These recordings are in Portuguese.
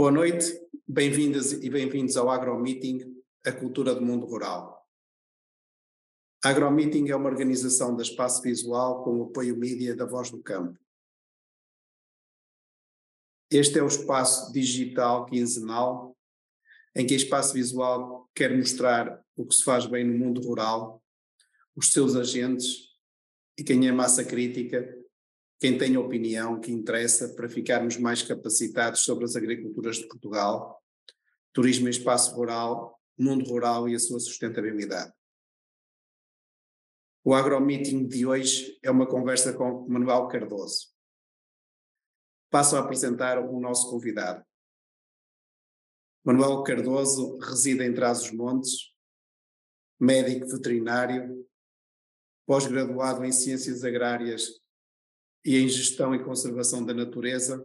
Boa noite, bem-vindas e bem-vindos ao AgroMeeting, a cultura do mundo rural. A AgroMeeting é uma organização da Espaço Visual com o apoio mídia da Voz do Campo. Este é o espaço digital quinzenal em que a Espaço Visual quer mostrar o que se faz bem no mundo rural, os seus agentes e quem é massa crítica quem tem opinião que interessa para ficarmos mais capacitados sobre as agriculturas de Portugal, turismo em espaço rural, mundo rural e a sua sustentabilidade. O AgroMeeting de hoje é uma conversa com Manuel Cardoso. Passo a apresentar o nosso convidado. Manuel Cardoso reside em Trás-os-Montes, médico veterinário, pós-graduado em Ciências Agrárias e em Gestão e Conservação da Natureza,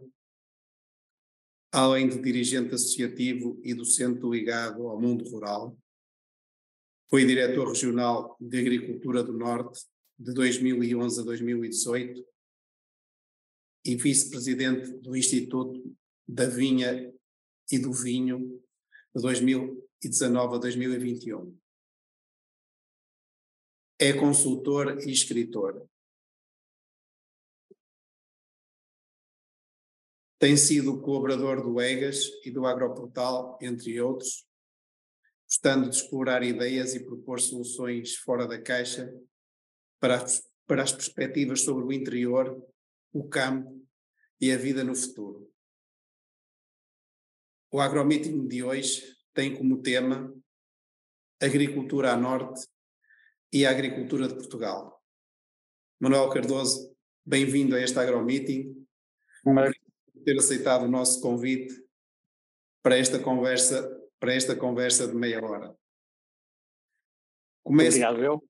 além de dirigente associativo e docente ligado ao mundo rural. Foi diretor regional de Agricultura do Norte de 2011 a 2018 e vice-presidente do Instituto da Vinha e do Vinho de 2019 a 2021. É consultor e escritor. Tem sido colaborador do EGAS e do Agroportal, entre outros, gostando de explorar ideias e propor soluções fora da caixa para as, para as perspectivas sobre o interior, o campo e a vida no futuro. O agromeeting de hoje tem como tema Agricultura a Norte e a Agricultura de Portugal. Manuel Cardoso, bem-vindo a este agromeeting ter aceitado o nosso convite para esta conversa, para esta conversa de meia hora. Comece, Obrigado, eu.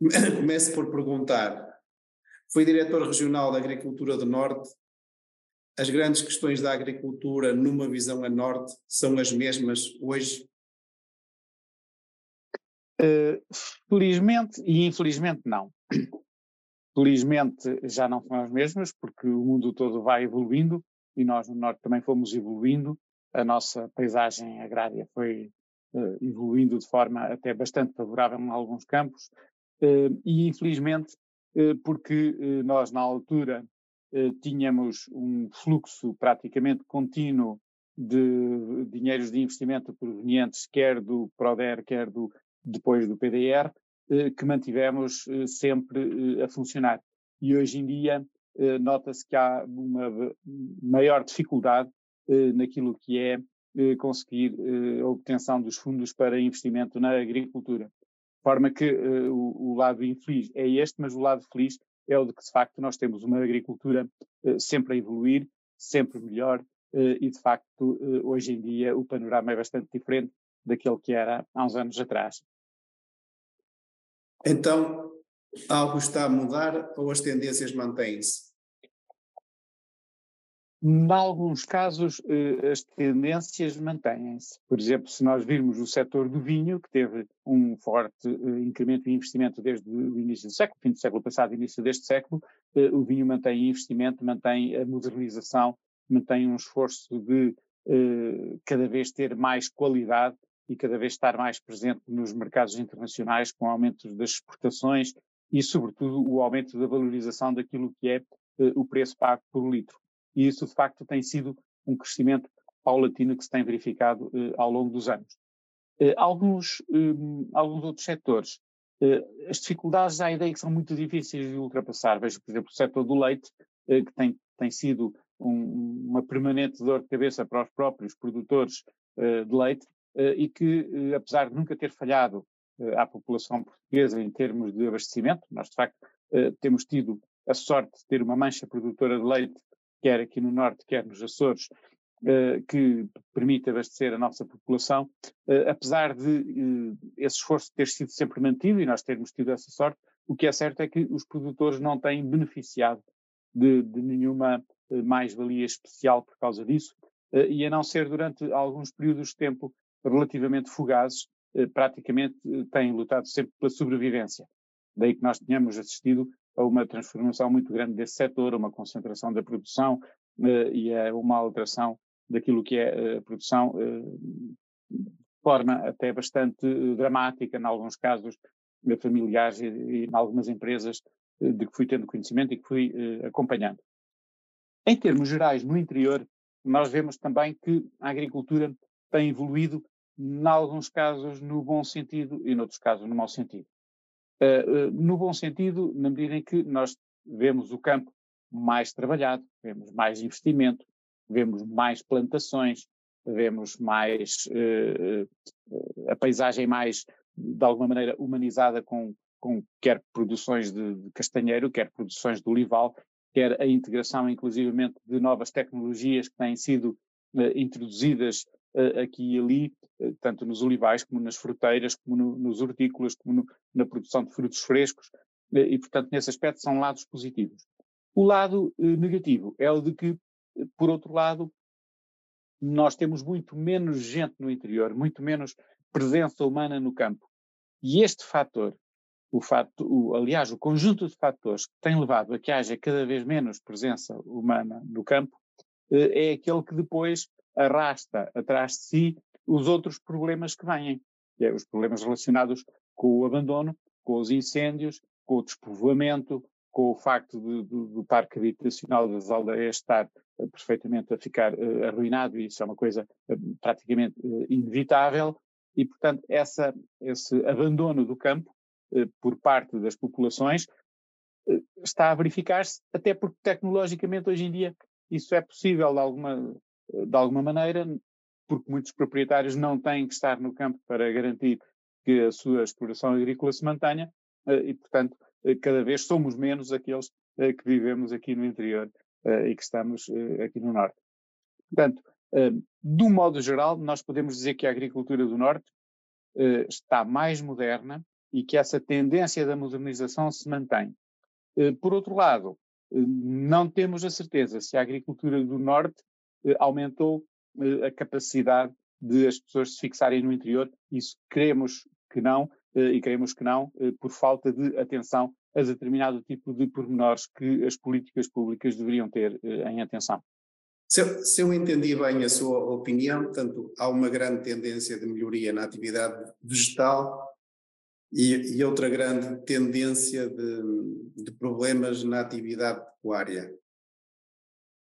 Comece por perguntar. Foi diretor regional da Agricultura do Norte. As grandes questões da agricultura, numa visão a norte, são as mesmas hoje? Uh, felizmente e infelizmente não. Felizmente já não são as mesmas, porque o mundo todo vai evoluindo e nós no Norte também fomos evoluindo. A nossa paisagem agrária foi uh, evoluindo de forma até bastante favorável em alguns campos. Uh, e infelizmente, uh, porque nós na altura tínhamos um fluxo praticamente contínuo de dinheiros de investimento provenientes quer do PRODER, quer do, depois do PDR, que mantivemos eh, sempre eh, a funcionar. E hoje em dia nota-se que há uma maior dificuldade naquilo que é conseguir a obtenção dos fundos para investimento na agricultura. De forma que o, lado infeliz é este, mas o lado feliz é o de que, de facto, nós temos uma agricultura sempre a evoluir, sempre melhor, e, de facto, hoje em dia o panorama é bastante diferente daquele que era há uns anos atrás. Então, algo está a mudar ou as tendências mantêm-se? Em alguns casos, eh, as tendências mantêm-se. Por exemplo, se nós virmos o setor do vinho, que teve um forte eh, incremento de investimento desde o início do século, fim do século passado, início deste século, eh, o vinho mantém investimento, mantém a modernização, mantém um esforço de cada vez ter mais qualidade e cada vez estar mais presente nos mercados internacionais com o aumento das exportações e, sobretudo, o aumento da valorização daquilo que é uh, o preço pago por litro. E isso, de facto, tem sido um crescimento paulatino que se tem verificado uh, ao longo dos anos. Uh, alguns, um, alguns outros setores, as dificuldades, a ideia que são muito difíceis de ultrapassar. Vejo, por exemplo, o setor do leite, que tem, tem sido um, uma permanente dor de cabeça para os próprios produtores de leite, eh, e que, eh, apesar de nunca ter falhado eh, à população portuguesa em termos de abastecimento, nós de facto temos tido a sorte de ter uma mancha produtora de leite, quer aqui no Norte, quer nos Açores, que permite abastecer a nossa população, apesar de esse esforço ter sido sempre mantido e nós termos tido essa sorte, o que é certo é que os produtores não têm beneficiado de, de nenhuma mais-valia especial por causa disso, e a não ser durante alguns períodos de tempo relativamente fugazes, eh, praticamente eh, têm lutado sempre pela sobrevivência. Daí que nós tenhamos assistido a uma transformação muito grande desse setor, a uma concentração da produção eh, e a uma alteração daquilo que é a produção de forma até bastante dramática, em alguns casos familiares e, e em algumas empresas de que fui tendo conhecimento e que fui acompanhando. Em termos gerais, no interior, nós vemos também que a agricultura tem evoluído, em alguns casos no bom sentido e noutros casos no mau sentido. Uh, uh, no bom sentido, na medida em que nós vemos o campo mais trabalhado, vemos mais investimento, vemos mais plantações, vemos mais uh, a paisagem mais, de alguma maneira, humanizada com, com quer produções de, de castanheiro, quer produções de olival, quer a integração, inclusivamente, de novas tecnologias que têm sido introduzidas aqui e ali, uh, tanto nos olivais como nas fruteiras, como no, nos hortícolas, como no, na produção de frutos frescos, e, portanto, nesse aspecto são lados positivos. O lado negativo é o de que, por outro lado, nós temos muito menos gente no interior, muito menos presença humana no campo. E este fator o fato, o, aliás, o conjunto de fatores que tem levado a que haja cada vez menos presença humana no campo eh, é aquele que depois arrasta atrás de si os outros problemas que vêm, que é os problemas relacionados com o abandono, com os incêndios, com o despovoamento, com o facto de, de, do parque habitacional das aldeias estar uh, perfeitamente a ficar uh, arruinado, e isso é uma coisa uh, praticamente inevitável, e, portanto, essa, esse abandono do campo por parte das populações está a verificar-se, até porque tecnologicamente hoje em dia isso é possível de alguma, de alguma maneira, porque muitos proprietários não têm que estar no campo para garantir que a sua exploração agrícola se mantenha eh, e, portanto, cada vez somos menos aqueles que vivemos aqui no interior e que estamos aqui no norte. Portanto, de um modo geral, nós podemos dizer que a agricultura do norte está mais moderna, e que essa tendência da modernização se mantém. Eh, por outro lado, eh, não temos a certeza se a agricultura do Norte eh, aumentou a capacidade de as pessoas se fixarem no interior. Isso queremos que não, e queremos que não, por falta de atenção a determinado tipo de pormenores que as políticas públicas deveriam ter em atenção. Se eu, se eu, entendi bem a sua opinião, portanto, há uma grande tendência de melhoria na atividade vegetal e, e outra grande tendência de, de, problemas na atividade pecuária.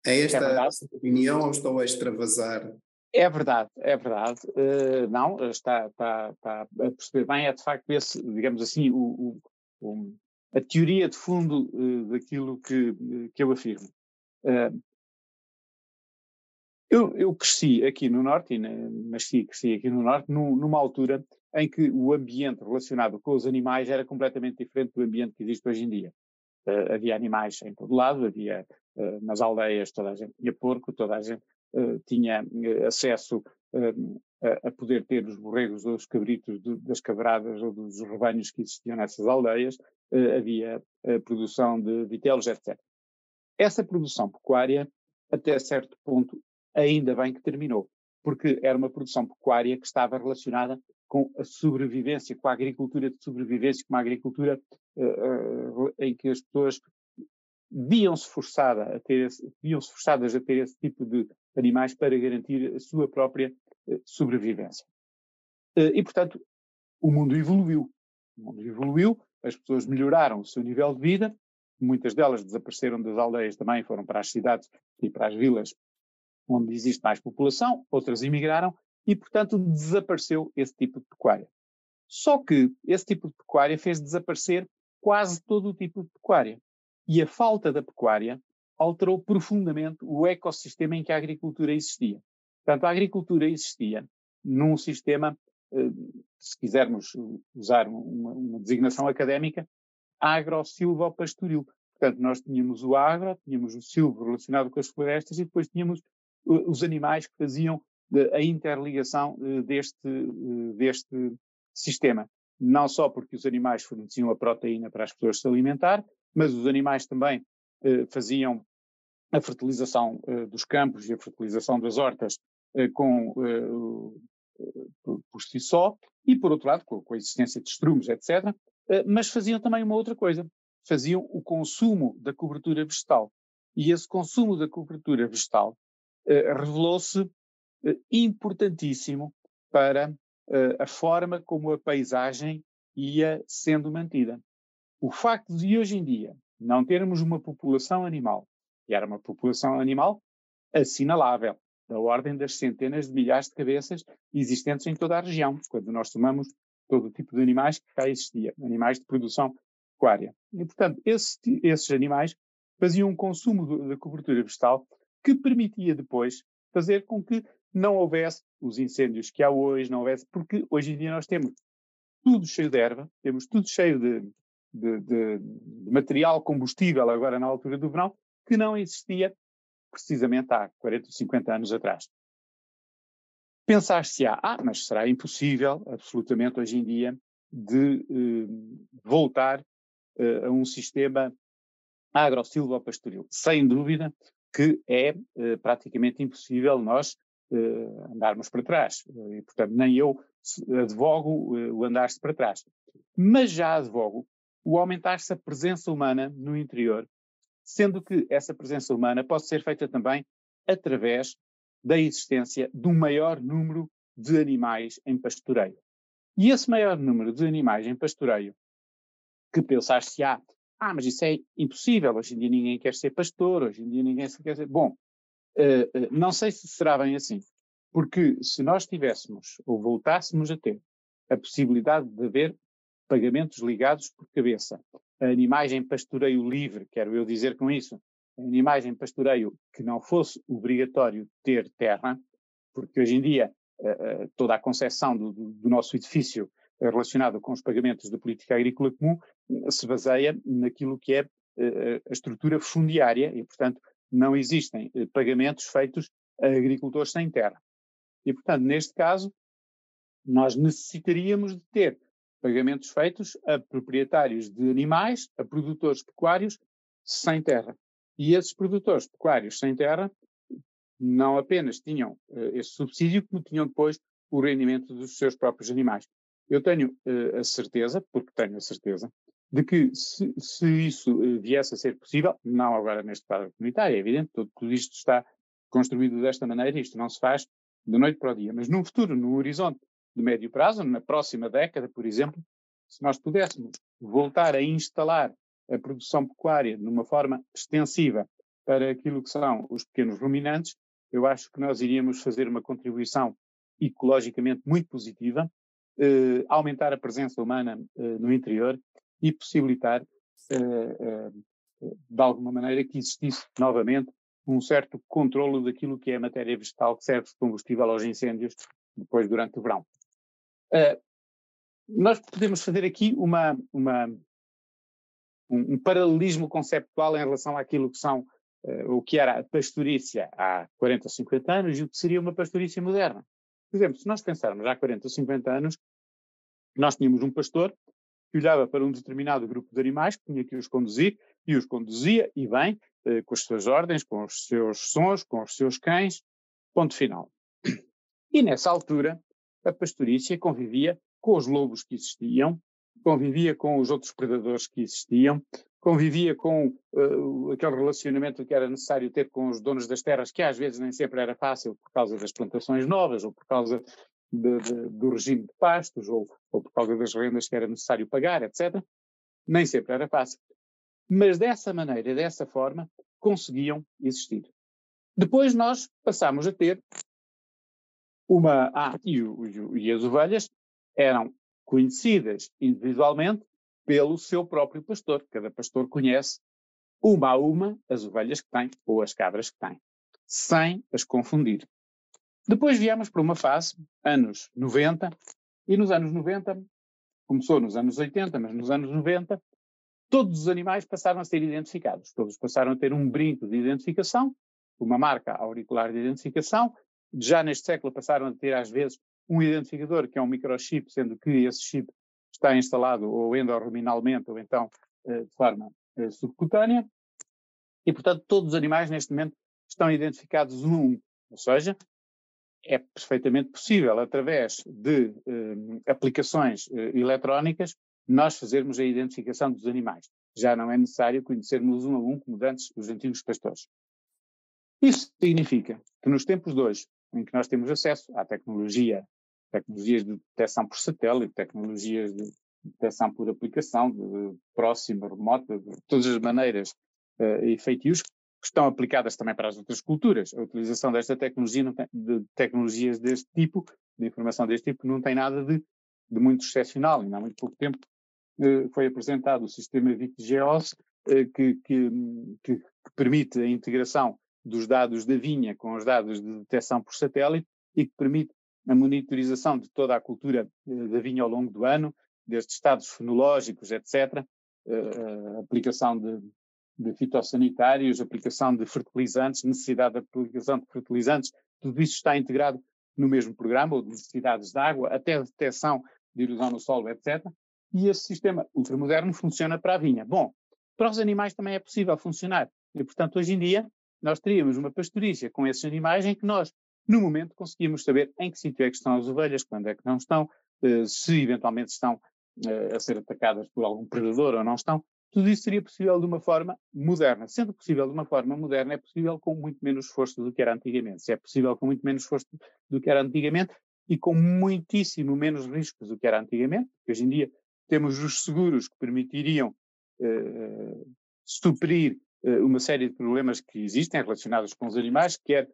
É esta é opinião ou estou a extravasar? É verdade, é verdade. Uh, não, está, está, está, a perceber bem, é de facto esse, digamos assim, o, o, o a teoria de fundo uh, daquilo que, que eu afirmo. Uh, eu, eu, cresci aqui no Norte, e nasci cresci aqui no Norte, numa altura em que o ambiente relacionado com os animais era completamente diferente do ambiente que existe hoje em dia. Uh, havia animais em todo lado, havia nas aldeias toda a gente tinha porco, toda a gente uh, tinha acesso a, a, poder ter os borregos ou os cabritos de, das cabradas ou dos rebanhos que existiam nessas aldeias, havia produção de vitelos, etc. Essa produção pecuária, até certo ponto, ainda bem que terminou, porque era uma produção pecuária que estava relacionada com a sobrevivência, com a agricultura de sobrevivência, com uma agricultura uh, uh, em que as pessoas viam-se forçada a ter viam-se forçadas a ter esse tipo de animais para garantir a sua própria uh, sobrevivência. e, portanto, o mundo evoluiu. O mundo evoluiu, as pessoas melhoraram o seu nível de vida, muitas delas desapareceram das aldeias também, foram para as cidades e para as vilas onde existe mais população, outras emigraram, e, portanto, desapareceu esse tipo de pecuária. Só que esse tipo de pecuária fez desaparecer quase todo o tipo de pecuária. E a falta da pecuária alterou profundamente o ecossistema em que a agricultura existia. Portanto, a agricultura existia num sistema, eh, se quisermos usar uma, uma designação académica, agro-silvopastoril. Portanto, nós tínhamos o agro, tínhamos o silvo relacionado com as florestas e depois tínhamos eh, os animais que faziam a interligação eh, deste, eh, deste sistema. Não só porque os animais forneciam a proteína para as pessoas se alimentar, mas os animais também eh, faziam a fertilização dos campos e a fertilização das hortas com, por, por, si só, e por outro lado, com, com a existência de estrumes, etc. mas faziam também uma outra coisa, faziam o consumo da cobertura vegetal. E esse consumo da cobertura vegetal eh, revelou-se eh, importantíssimo para eh, a forma como a paisagem ia sendo mantida. O facto de hoje em dia não termos uma população animal, que era uma população animal assinalável, da ordem das centenas de milhares de cabeças existentes em toda a região, quando nós tomamos todo o tipo de animais que cá existia, animais de produção pecuária. E, portanto, esse, esses animais faziam um consumo da cobertura vegetal que permitia depois fazer com que não houvesse os incêndios que há hoje, não houvesse, porque hoje em dia nós temos tudo cheio de erva, temos tudo cheio de, de, de, de material combustível agora na altura do verão, que não existia precisamente há 40 ou 50 anos atrás. Pensar-se-á, ah, mas será impossível, absolutamente hoje em dia, de eh, voltar eh, a um sistema agro-silvopastoril. Sem dúvida que é eh, praticamente impossível nós eh, andarmos para trás. E, portanto, nem eu advogo eh, o andar-se para trás. Mas já advogo o aumentar-se a presença humana no interior, sendo que essa presença humana pode ser feita também através da existência de um maior número de animais em pastoreio. E esse maior número de animais em pastoreio, que pensar-se-á, ah, mas isso é impossível, hoje em dia ninguém quer ser pastor, hoje em dia ninguém quer ser. Bom, uh, uh, não sei se será bem assim, porque se nós tivéssemos ou voltássemos a ter a possibilidade de haver pagamentos ligados por cabeça animais em pastoreio livre, quero eu dizer com isso, animais em pastoreio que não fosse obrigatório ter terra, porque hoje em dia uh, toda a concepção do, do nosso edifício relacionado com os pagamentos da política agrícola comum se baseia naquilo que é eh, a estrutura fundiária e, portanto, não existem eh, pagamentos feitos a agricultores sem terra. E, portanto, neste caso, nós necessitaríamos de ter pagamentos feitos a proprietários de animais, a produtores pecuários sem terra. E esses produtores pecuários sem terra não apenas tinham uh, esse subsídio, como tinham depois o rendimento dos seus próprios animais. Eu tenho uh, a certeza, porque tenho a certeza, de que se, se isso uh, viesse a ser possível, não agora neste quadro comunitário, é evidente, tudo, tudo isto está construído desta maneira, isto não se faz de noite para o dia, mas num futuro, num horizonte de médio prazo, na próxima década, por exemplo, se nós pudéssemos voltar a instalar a produção pecuária de uma forma extensiva para aquilo que são os pequenos ruminantes, eu acho que nós iríamos fazer uma contribuição ecologicamente muito positiva eh, aumentar a presença humana eh, no interior e possibilitar, eh, de alguma maneira, que existisse novamente um certo controlo daquilo que é a matéria vegetal que serve de combustível aos incêndios depois durante o verão. Nós podemos fazer aqui uma, uma um, um, paralelismo conceptual em relação àquilo que são uh, o que era a pastorícia há 40 ou 50 anos e o que seria uma pastorícia moderna. Por exemplo, se nós pensarmos há 40 ou 50 anos, nós tínhamos um pastor que olhava para um determinado grupo de animais, que tinha que os conduzir, e os conduzia, e bem, eh, com as suas ordens, com os seus sons, com os seus cães, ponto final. E nessa altura, a pastorícia convivia com os lobos que existiam, convivia com os outros predadores que existiam, convivia com uh, aquele relacionamento que era necessário ter com os donos das terras, que às vezes nem sempre era fácil por causa das plantações novas ou por causa de, de, do regime de pastos ou, ou por causa das rendas que era necessário pagar, etc. Nem sempre era fácil. Mas dessa maneira, dessa forma, conseguiam existir. Depois nós passámos a ter uma. Ah, e, o, e as ovelhas eram conhecidas individualmente pelo seu próprio pastor. Cada pastor conhece uma a uma as ovelhas que tem ou as cabras que tem, sem as confundir. Depois viemos para uma fase, anos 90, e nos anos 90, começou nos anos 80, mas nos anos 90, todos os animais passaram a ser identificados. Todos passaram a ter um brinco de identificação, uma marca auricular de identificação. Já neste século passaram a ter, às vezes, um identificador que é um microchip, sendo que esse chip está instalado ou endorruminalmente ou então eh, de forma eh, subcutânea. E, portanto, todos os animais neste momento estão identificados um a um. Ou seja, é perfeitamente possível, através de eh, aplicações eletrónicas, nós fazermos a identificação dos animais. Já não é necessário conhecermos um a um, como antes os antigos pastores. Isso significa que nos tempos de hoje, em que nós temos acesso à tecnologia, tecnologias de detecção por satélite, tecnologias de detecção por aplicação, de próxima, remota, de todas as maneiras uh, e feitios que estão aplicadas também para as outras culturas. A utilização desta tecnologia, tem, de tecnologias deste tipo, de informação deste tipo, não tem nada de, de muito excepcional. Ainda há muito pouco tempo uh, foi apresentado o sistema VicGeos, uh, que, que, que, que permite a integração dos dados da vinha com os dados de detecção por satélite e que permite a monitorização de toda a cultura da vinha ao longo do ano, desde estados fenológicos, etc., uh, aplicação de, de fitossanitários, aplicação de fertilizantes, necessidade de aplicação de fertilizantes, tudo isso está integrado no mesmo programa, ou de necessidades de água, até a detecção de erosão no solo, etc. E esse sistema ultramoderno funciona para a vinha. Bom, para os animais também é possível funcionar. E, portanto, hoje em dia, nós teríamos uma pastorícia com esses animais em que nós, no momento, conseguimos saber em que sítio é que estão as ovelhas, quando é que não estão, eh, se eventualmente estão a ser atacadas por algum predador ou não estão, tudo isso seria possível de uma forma moderna. Sendo possível de uma forma moderna, é possível com muito menos esforço do que era antigamente. Se é possível com muito menos esforço do que era antigamente e com muitíssimo menos riscos do que era antigamente, porque hoje em dia temos os seguros que permitiriam uh, suprir uma série de problemas que existem relacionados com os animais, quer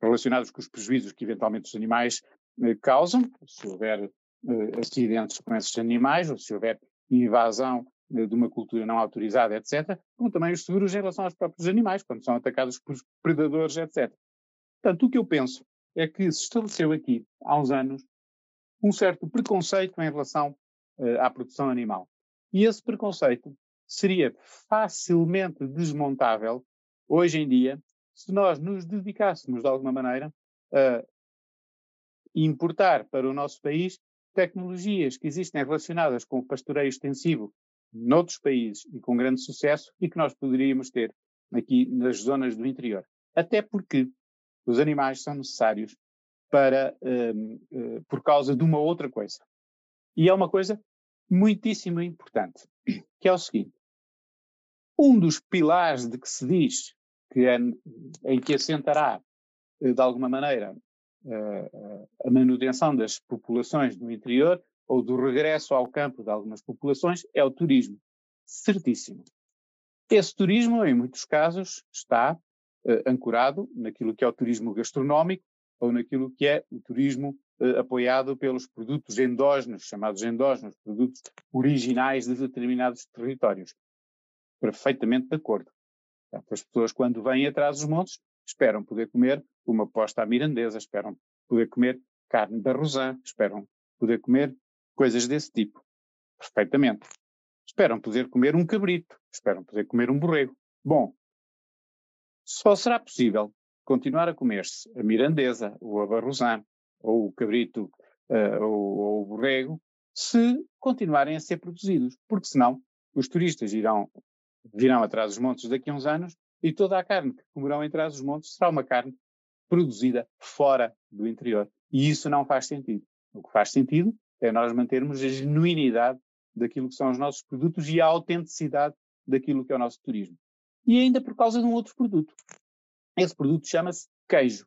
relacionados com os prejuízos que eventualmente os animais uh, causam, se houver uh, acidentes com esses animais, ou se houver invasão de uma cultura não autorizada, etc., como também os seguros em relação aos próprios animais, quando são atacados por predadores, etc. Portanto, o que eu penso é que se estabeleceu aqui, há uns anos, um certo preconceito em relação uh, à produção animal. E esse preconceito seria facilmente desmontável hoje em dia se nós nos dedicássemos de alguma maneira a importar para o nosso país tecnologias que existem relacionadas com o pastoreio extensivo noutros países e com grande sucesso e que nós poderíamos ter aqui nas zonas do interior. Até porque os animais são necessários para, uh, por causa de uma outra coisa. E é uma coisa muitíssimo importante, que é o seguinte. Um dos pilares de que se diz que é, em que assentará, eh, de alguma maneira, a manutenção das populações no interior ou do regresso ao campo de algumas populações é o turismo. Certíssimo. Esse turismo, em muitos casos, está uh, ancorado naquilo que é o turismo gastronómico ou naquilo que é o turismo uh, apoiado pelos produtos endógenos, chamados endógenos, produtos originais de determinados territórios. Perfeitamente de acordo. As pessoas, quando vêm atrás dos montes, esperam poder comer uma posta à mirandesa, esperam poder comer carne da rosã, esperam poder comer coisas desse tipo. Perfeitamente. Esperam poder comer um cabrito, esperam poder comer um borrego. Bom, só será possível continuar a comer-se a mirandesa, ou a barrosã, ou o cabrito, uh, ou, ou o borrego, se continuarem a ser produzidos, porque senão os turistas irão, virão atrás dos montes daqui a uns anos e toda a carne que comerão em trás dos montes será uma carne produzida fora do interior. E isso não faz sentido. O que faz sentido é nós mantermos a genuinidade daquilo que são os nossos produtos e a autenticidade daquilo que é o nosso turismo. E ainda por causa de um outro produto. Esse produto chama-se queijo.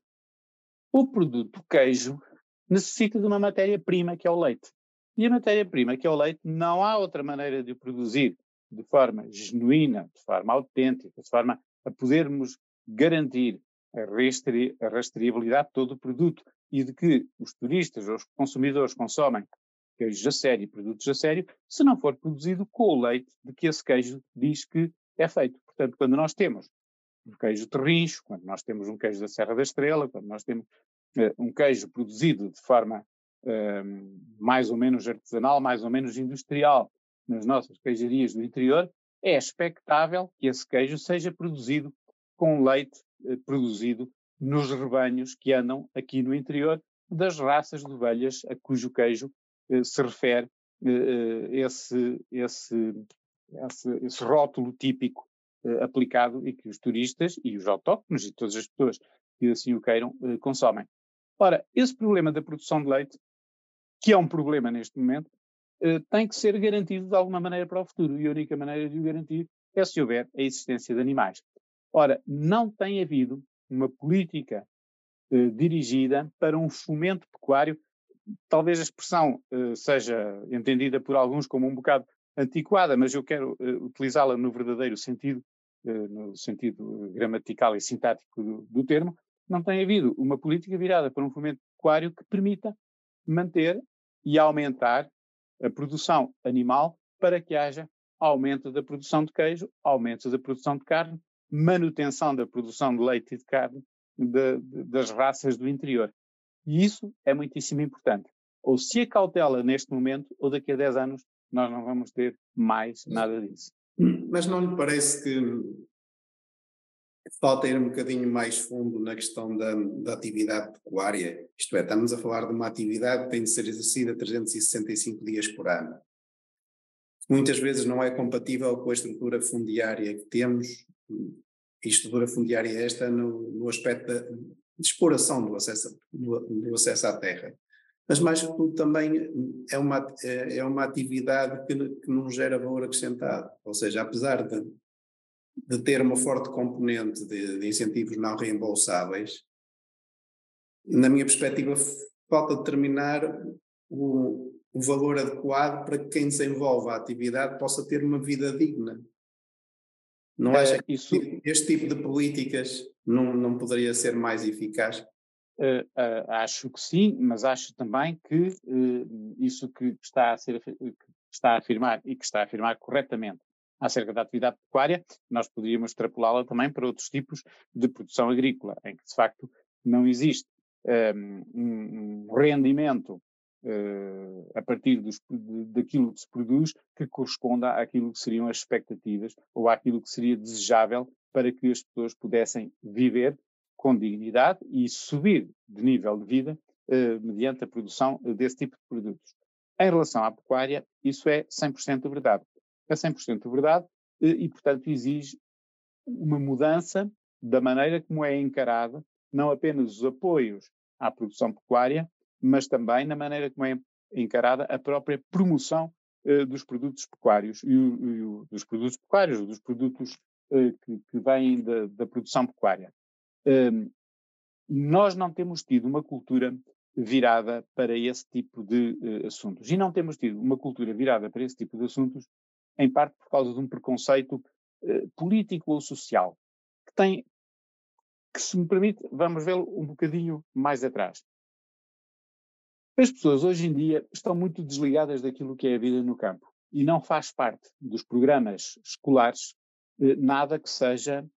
O produto queijo necessita de uma matéria-prima que é o leite. E a matéria-prima que é o leite não há outra maneira de o produzir de forma genuína, de forma autêntica, de forma a podermos garantir a, a rastreabilidade de todo o produto e de que os turistas ou os consumidores consomem queijos a sério, produtos a sério, se não for produzido com o leite de que esse queijo diz que é feito. Portanto, quando nós temos um queijo terrincho, quando nós temos um queijo da Serra da Estrela, quando nós temos uh, um queijo produzido de forma uh, mais ou menos artesanal, mais ou menos industrial, nas nossas queijarias do interior, é expectável que esse queijo seja produzido com leite eh, produzido nos rebanhos que andam aqui no interior das raças de ovelhas a cujo queijo eh, se refere esse, esse, esse, esse, rótulo típico eh, aplicado e que os turistas e os autóctonos e todas as pessoas que assim o queiram eh, consomem. Ora, esse problema da produção de leite, que é um problema neste momento, eh, tem que ser garantido de alguma maneira para o futuro. E a única maneira de o garantir é se houver a existência de animais. Ora, não tem havido uma política dirigida para um fomento pecuário. Talvez a expressão eh, seja entendida por alguns como um bocado antiquada, mas eu quero eh, utilizá-la no verdadeiro sentido, eh, no sentido gramatical e sintático do, do termo. Não tem havido uma política virada para um fomento pecuário que permita manter e aumentar a produção animal para que haja aumento da produção de queijo, aumento da produção de carne, manutenção da produção de leite e de carne de, de, das raças do interior. E isso é muitíssimo importante. Ou se acautela neste momento, ou daqui a 10 anos, nós não vamos ter mais nada disso. Mas não lhe parece que falta ir um bocadinho mais fundo na questão da, da, atividade pecuária? Isto é, estamos a falar de uma atividade que tem de ser exercida 365 dias por ano. Muitas vezes não é compatível com a estrutura fundiária que temos, e estrutura fundiária esta no, no aspecto da, exploração do acesso, do, do acesso à terra mas mais que tudo também é uma, é, é uma atividade que, que não gera valor acrescentado. Ou seja, apesar de, de ter uma forte componente de, de incentivos não reembolsáveis, na minha perspectiva, falta determinar o, o valor adequado para que quem desenvolve a atividade possa ter uma vida digna. Não é, acha que isso... este tipo de políticas não, não poderia ser mais eficaz? Uh, uh, acho que sim, mas acho também que uh, isso que está a, ser, que está a afirmar e que está a afirmar corretamente acerca da atividade pecuária, nós poderíamos extrapolá-la também para outros tipos de produção agrícola, em que de facto não existe um, um rendimento a partir dos, daquilo que se produz que corresponda àquilo que seriam as expectativas ou àquilo que seria desejável para que as pessoas pudessem viver com dignidade e subir de nível de vida eh, mediante a produção desse tipo de produtos. Em relação à pecuária, isso é 100% verdade. É 100% verdade eh, e, portanto, exige uma mudança da maneira como é encarada não apenas os apoios à produção pecuária, mas também na maneira como é encarada a própria promoção eh, dos produtos pecuários e, e dos produtos pecuários, dos produtos eh, que, que vêm da, da produção pecuária nós não temos tido uma cultura virada para esse tipo de uh, assuntos. E não temos tido uma cultura virada para esse tipo de assuntos, em parte por causa de um preconceito uh, político ou social, que tem, que se me permite, vamos vê-lo um bocadinho mais atrás. As pessoas hoje em dia estão muito desligadas daquilo que é a vida no campo e não faz parte dos programas escolares uh, nada que seja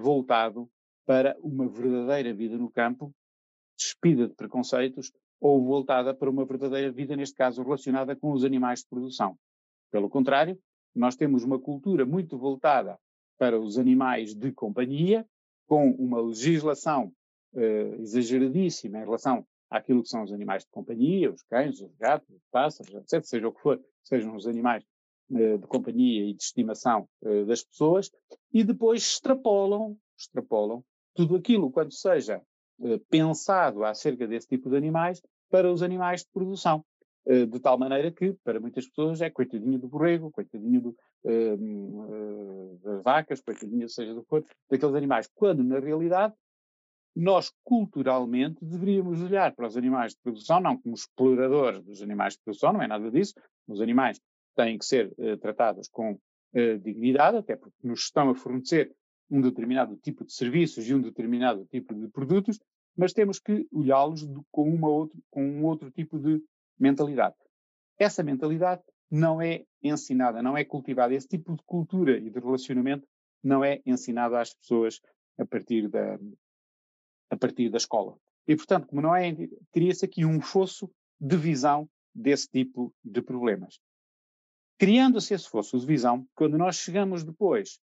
voltado para uma verdadeira vida no campo, despida de preconceitos, ou voltada para uma verdadeira vida, neste caso relacionada com os animais de produção. Pelo contrário, nós temos uma cultura muito voltada para os animais de companhia, com uma legislação eh, exageradíssima em relação àquilo que são os animais de companhia, os cães, os gatos, os pássaros, etc., seja o que for, sejam os animais eh, de companhia e de estimação eh, das pessoas, e depois extrapolam, extrapolam tudo aquilo quanto seja eh, pensado acerca desse tipo de animais para os animais de produção. Eh, de tal maneira que, para muitas pessoas, é coitadinho do borrego, coitadinho do, eh, das vacas, coitadinho, seja do que for, daqueles animais. Quando, na realidade, nós culturalmente deveríamos olhar para os animais de produção, não como exploradores dos animais de produção, não é nada disso. Os animais têm que ser tratados com dignidade, até porque nos estão a fornecer um determinado tipo de serviços e um determinado tipo de produtos, mas temos que olhá-los com, com um outro tipo de mentalidade. Essa mentalidade não é ensinada, não é cultivada. Esse tipo de cultura e de relacionamento não é ensinado às pessoas a partir da, a partir da escola. E, portanto, como não é, cria-se aqui um fosso de visão desse tipo de problemas. Criando-se esse fosso de visão, quando nós chegamos depois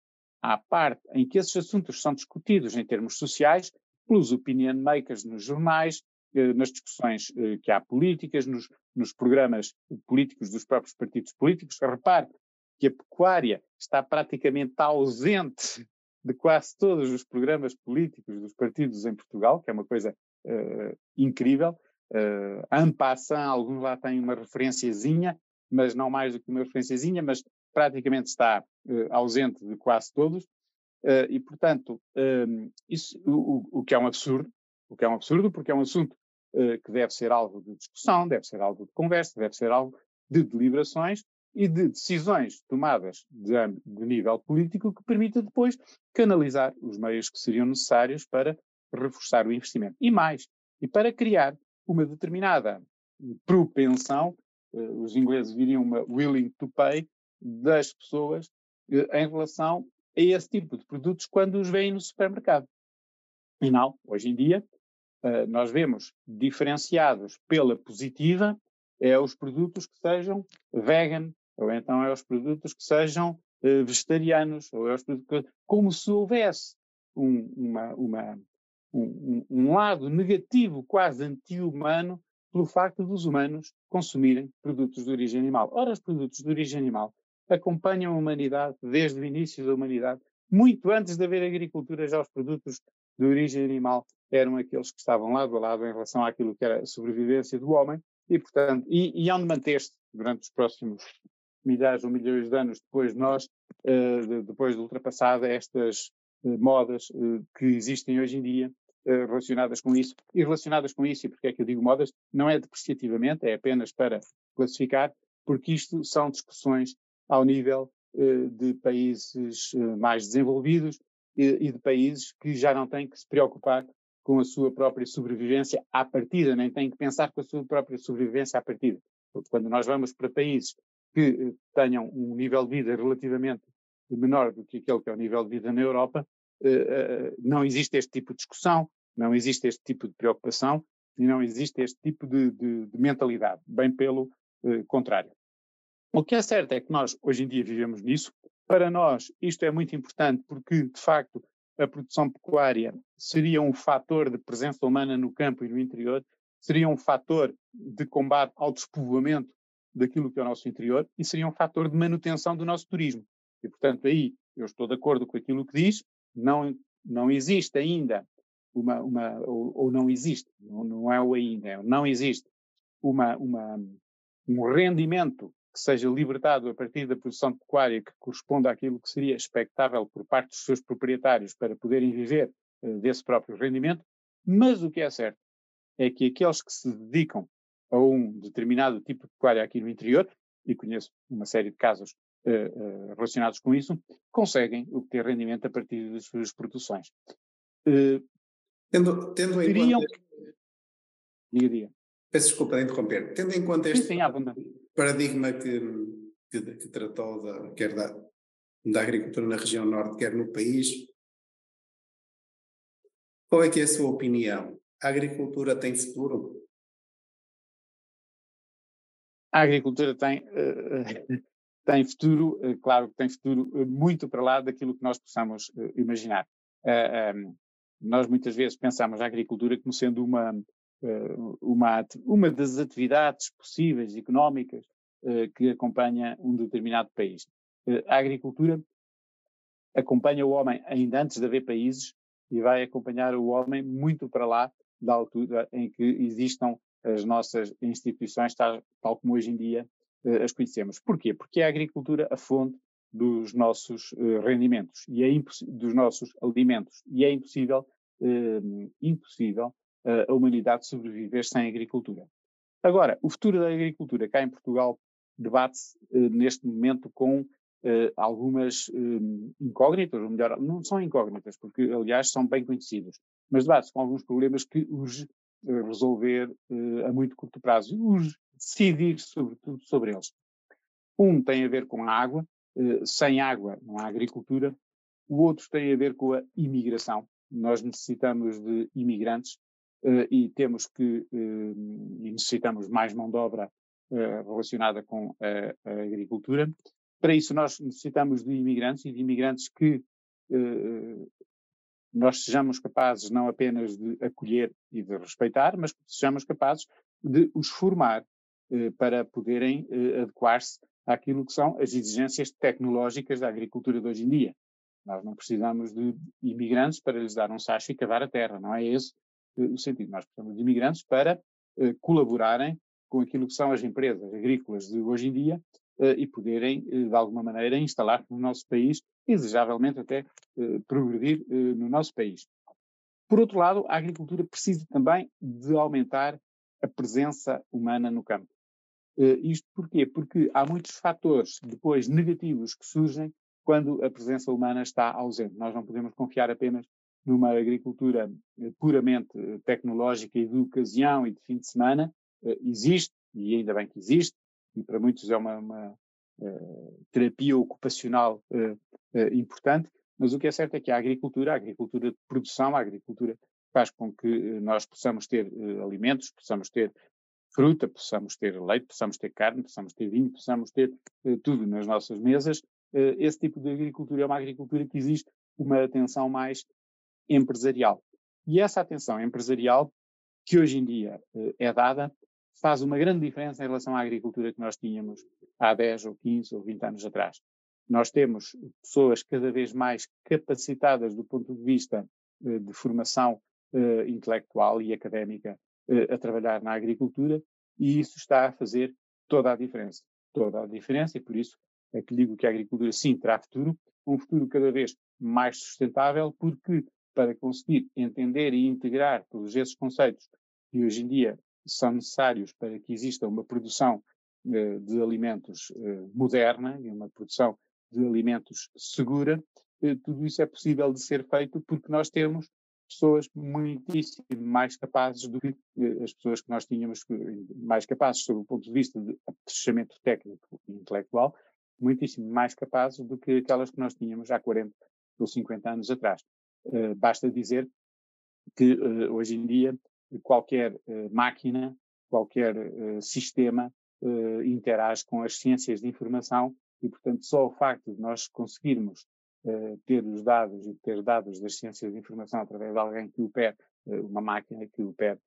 à parte em que esses assuntos são discutidos em termos sociais pelos opinion makers nos jornais, eh, nas discussões eh, que há políticas, nos, nos, programas políticos dos próprios partidos políticos. Repare que a pecuária está praticamente ausente de quase todos os programas políticos dos partidos em Portugal, que é uma coisa uh, incrível. Uh, en passant, alguns lá têm uma referenciazinha, mas não mais do que uma referenciazinha, mas praticamente está uh, ausente de quase todos, e, portanto, um, isso, o, o, que é um absurdo, o que é um absurdo, porque é um assunto que deve ser alvo de discussão, deve ser alvo de conversa, deve ser alvo de deliberações e de decisões tomadas de, de nível político que permita depois canalizar os meios que seriam necessários para reforçar o investimento. E mais, e para criar uma determinada propensão, os ingleses viriam uma willing to pay, das pessoas uh, em relação a esse tipo de produtos quando os veem no supermercado. E não, hoje em dia, uh, nós vemos diferenciados pela positiva é os produtos que sejam vegan, ou então é os produtos que sejam vegetarianos, ou é os produtos que, como se houvesse um, uma, uma, um, um lado negativo, quase anti-humano, pelo facto dos humanos consumirem produtos de origem animal. Ora, os produtos de origem animal acompanham a humanidade desde o início da humanidade. Muito antes de haver agricultura, já os produtos de origem animal eram aqueles que estavam lado a lado em relação àquilo que era a sobrevivência do homem e, portanto, e, e hão de manter-se durante os próximos milhares ou milhões de anos depois de nós, uh, de, depois de ultrapassada estas uh, modas uh, que existem hoje em dia, relacionadas com isso. E relacionadas com isso, e porque é que eu digo modas, não é depreciativamente, é apenas para classificar, porque isto são discussões ao nível uh, de países uh, mais desenvolvidos e, de países que já não têm que se preocupar com a sua própria sobrevivência à partida, nem têm que pensar com a sua própria sobrevivência à partida. Porque quando nós vamos para países que uh, tenham um nível de vida relativamente menor do que aquele que é o nível de vida na Europa, não existe este tipo de discussão, não existe este tipo de preocupação e não existe este tipo de, de, de mentalidade, bem pelo eh, contrário. O que é certo é que nós hoje em dia vivemos nisso. Para nós, isto é muito importante porque, de facto, a produção pecuária seria um fator de presença humana no campo e no interior, seria um fator de combate ao despovoamento daquilo que é o nosso interior e seria um fator de manutenção do nosso turismo. E, portanto, aí eu estou de acordo com aquilo que diz, não, não existe ainda uma, uma ou, ou, não existe, não, não é o ainda, é, não existe uma, uma, um rendimento que seja libertado a partir da produção pecuária que corresponda àquilo que seria expectável por parte dos seus proprietários para poderem viver uh, desse próprio rendimento, mas o que é certo é que aqueles que se dedicam a um determinado tipo de pecuária aqui no interior, e conheço uma série de casos uh, uh, relacionados com isso, conseguem obter rendimento a partir das suas produções. Uh, Tendo, tendo em conta. Diga, diga. Peço desculpa de interromper. Tendo em conta este sim, sim, paradigma que, que, que, tratou da, quer da, da agricultura na região norte, quer no país, qual é que é a sua opinião? A agricultura tem futuro? A agricultura tem, uh, tem futuro, uh, claro que tem futuro muito para lá daquilo que nós possamos imaginar. Um, nós muitas vezes pensamos a agricultura como sendo uma, eh, uma, uma das atividades possíveis económicas eh, que acompanha um determinado país. Eh, a agricultura acompanha o homem ainda antes de haver países e vai acompanhar o homem muito para lá da altura em que existam as nossas instituições, tal, tal como hoje em dia as conhecemos. Porquê? Porque é a agricultura a fonte dos nossos rendimentos e é dos nossos alimentos e é impossível uh, impossível a humanidade sobreviver sem agricultura. Agora, o futuro da agricultura cá em Portugal debate-se neste momento com algumas incógnitas, ou melhor, não são incógnitas, porque aliás são bem conhecidos, mas debate-se com alguns problemas que os resolver a muito curto prazo e os decidir sobretudo sobre eles. Um tem a ver com a água, eh, sem água não há agricultura. O outro tem a ver com a imigração. Nós necessitamos de imigrantes e temos que uh, e necessitamos mais mão de obra uh, relacionada com a, a, agricultura. Para isso nós necessitamos de imigrantes e de imigrantes que nós sejamos capazes não apenas de acolher e de respeitar, mas que sejamos capazes de os formar para poderem adequar-se àquilo que são as exigências tecnológicas da agricultura de hoje em dia. Nós não precisamos de imigrantes para lhes dar um sacho e cavar a terra, não é esse eh, o sentido. Nós precisamos de imigrantes para uh, colaborarem com aquilo que são as empresas agrícolas de hoje em dia e poderem, de alguma maneira, instalar no nosso país desejavelmente, até progredir no nosso país. Por outro lado, a agricultura precisa também de aumentar a presença humana no campo. Isto porquê? Porque há muitos fatores depois negativos que surgem quando a presença humana está ausente. Nós não podemos confiar apenas numa agricultura uh, puramente uh, tecnológica e de ocasião e de fim de semana. existe, e ainda bem que existe, e para muitos é uma, uma terapia ocupacional importante, mas o que é certo é que a agricultura, a agricultura de produção, a agricultura faz com que nós possamos ter alimentos, possamos ter fruta, possamos ter leite, possamos ter carne, possamos ter vinho, possamos ter uh, tudo nas nossas mesas. Uh, esse tipo de agricultura é uma agricultura que existe uma atenção mais empresarial. E essa atenção empresarial, que hoje em dia uh, é dada, faz uma grande diferença em relação à agricultura que nós tínhamos há 10 ou 15 ou 20 anos atrás. Nós temos pessoas cada vez mais capacitadas do ponto de vista de formação intelectual e académica a trabalhar na agricultura e isso está a fazer toda a diferença. Toda a diferença e por isso é que digo que a agricultura sim terá futuro, um futuro cada vez mais sustentável, porque para conseguir entender e integrar todos esses conceitos que hoje em dia são necessários para que exista uma produção uh, de alimentos uh, moderna e uma produção de alimentos segura, uh, tudo isso é possível de ser feito porque nós temos pessoas muitíssimo mais capazes do que eh, as pessoas que nós tínhamos, mais capazes sob o ponto de vista de apetrechamento técnico e intelectual, muitíssimo mais capazes do que aquelas que nós tínhamos há 40 ou 50 anos atrás. Uh, basta dizer que uh, hoje em dia qualquer uh, máquina, qualquer sistema interage com as ciências de informação e, portanto, só o facto de nós conseguirmos ter os dados e ter dados das ciências de informação através de alguém que opere uma máquina, que opere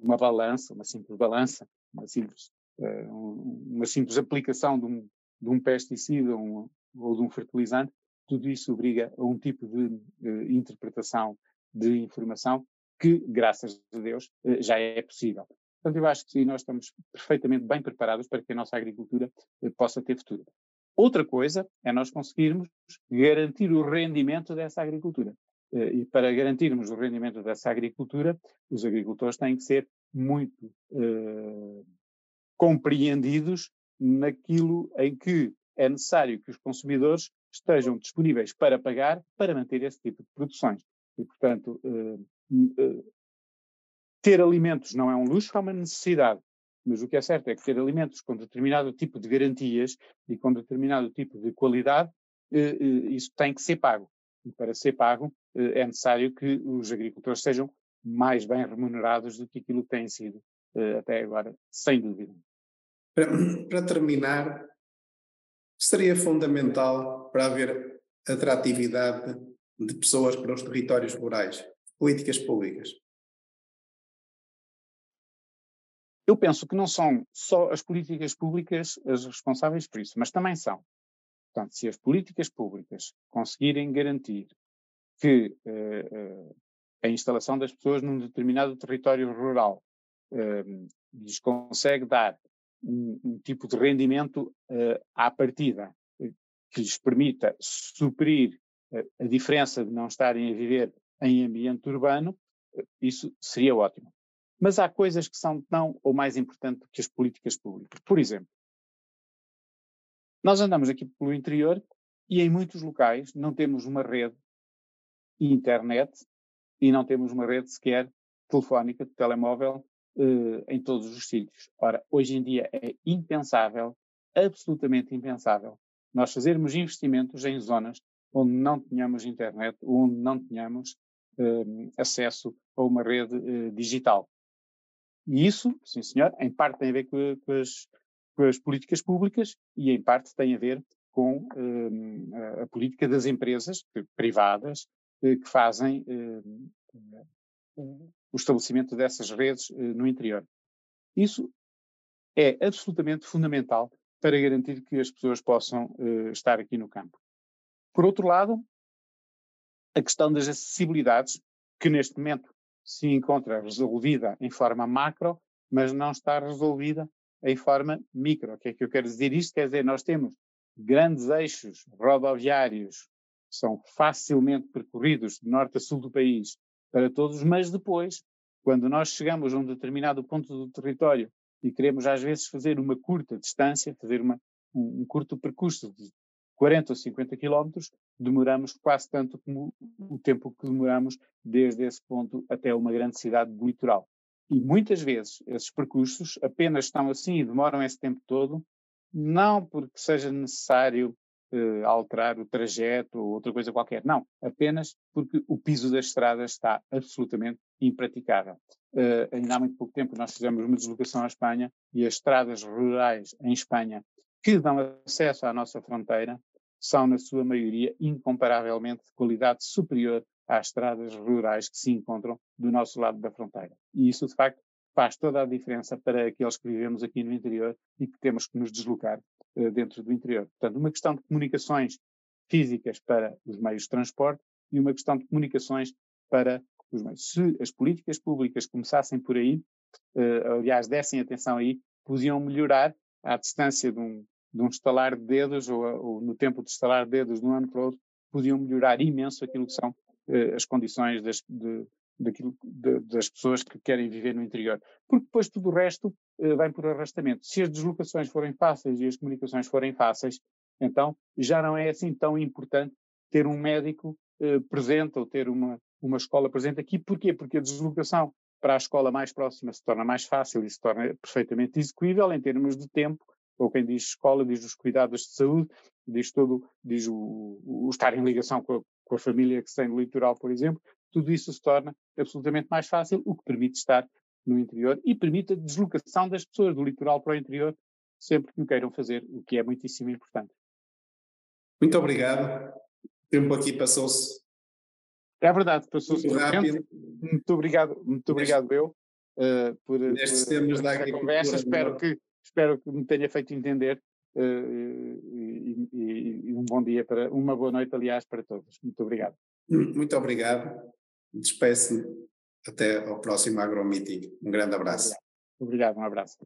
uma balança, uma simples balança, uma simples, um, uma simples aplicação de um, de um pesticida ou de um fertilizante, tudo isso obriga a um tipo de interpretação de informação que, graças a Deus, já é possível. Portanto, eu acho que nós estamos perfeitamente bem preparados para que a nossa agricultura possa ter futuro. Outra coisa é nós conseguirmos garantir o rendimento dessa agricultura. E para garantirmos o rendimento dessa agricultura, os agricultores têm que ser muito uh, compreendidos naquilo em que é necessário que os consumidores estejam disponíveis para pagar para manter esse tipo de produções. E, portanto, uh, uh, ter alimentos não é um luxo, é uma necessidade. Mas o que é certo é que ter alimentos com determinado tipo de garantias e com determinado tipo de qualidade, eh, eh, isso tem que ser pago. E para ser pago eh, é necessário que os agricultores sejam mais bem remunerados do que aquilo que têm sido até agora, sem dúvida. Para, para terminar, seria fundamental para haver atratividade de pessoas para os territórios rurais, políticas públicas. Eu penso que não são só as políticas públicas as responsáveis por isso, mas também são. Portanto, se as políticas públicas conseguirem garantir que uh, uh, a instalação das pessoas num determinado território rural uh, lhes consegue dar um, um tipo de rendimento à partida que lhes permita suprir a diferença de não estarem a viver em ambiente urbano, isso seria ótimo. Mas há coisas que são tão ou mais importantes que as políticas públicas. Por exemplo, nós andamos aqui pelo interior e em muitos locais não temos uma rede internet e não temos uma rede sequer telefónica, de telemóvel, eh, em todos os sítios. Ora, hoje em dia é impensável, absolutamente impensável, nós fazermos investimentos em zonas onde não tenhamos internet, onde não tenhamos eh, acesso a uma rede eh, digital. E isso, sim senhor, em parte tem a ver com, com, as, com as, políticas públicas e em parte tem a ver com um, a, política das empresas privadas eh, que fazem um, o estabelecimento dessas redes uh, no interior. Isso é absolutamente fundamental para garantir que as pessoas possam uh, estar aqui no campo. Por outro lado, a questão das acessibilidades, que neste momento se encontra resolvida em forma macro, mas não está resolvida em forma micro. O que é que eu quero dizer isto? Quer dizer, nós temos grandes eixos rodoviários que são facilmente percorridos de norte a sul do país para todos, mas depois, quando nós chegamos a um determinado ponto do território e queremos às vezes fazer uma curta distância, fazer uma, um, um curto percurso de 40 ou 50 quilómetros, demoramos quase tanto como o tempo que demoramos desde esse ponto até uma grande cidade do litoral. E muitas vezes esses percursos apenas estão assim e demoram esse tempo todo, não porque seja necessário uh, alterar o trajeto ou outra coisa qualquer, não, apenas porque o piso das estradas está absolutamente impraticável. Uh, ainda há muito pouco tempo nós fizemos uma deslocação à Espanha e as estradas rurais em Espanha que dão acesso à nossa fronteira são, na sua maioria, incomparavelmente de qualidade superior às estradas rurais que se encontram do nosso lado da fronteira. E isso, de facto, faz toda a diferença para aqueles que vivemos aqui no interior e que temos que nos deslocar uh, dentro do interior. Portanto, uma questão de comunicações físicas para os meios de transporte e uma questão de comunicações para os meios. Se as políticas públicas começassem por aí, uh, aliás, dessem atenção aí, podiam melhorar à distância de um, de um estalar de dedos, ou, ou, no tempo de estalar dedos de um ano para o outro, podiam melhorar imenso aquilo que são eh, as condições das, de, daquilo, de, das pessoas que querem viver no interior. Porque depois tudo o resto eh, vem por arrastamento. Se as deslocações forem fáceis e as comunicações forem fáceis, então já não é assim tão importante ter um médico eh, presente ou ter uma, uma escola presente aqui. Porquê? Porque a deslocação para a escola mais próxima se torna mais fácil e se torna perfeitamente execuível em termos de tempo ou quem diz escola diz os cuidados de saúde, diz todo, diz o, o estar em ligação com a, com a família que se tem no litoral, por exemplo, tudo isso se torna absolutamente mais fácil, o que permite estar no interior e permite a deslocação das pessoas do litoral para o interior sempre que o queiram fazer, o que é muitíssimo importante. Muito obrigado. O tempo aqui passou-se. É verdade, passou-se rápido. Muito obrigado, muito obrigado eu uh, por, Nestes por, por esta conversa. Espero que Espero que me tenha feito entender uh, e, e, e, um bom dia para, uma boa noite, aliás, para todos. Muito obrigado. Muito obrigado. Despeço-me até ao próximo AgroMeeting. Um grande abraço. Obrigado, obrigado um abraço.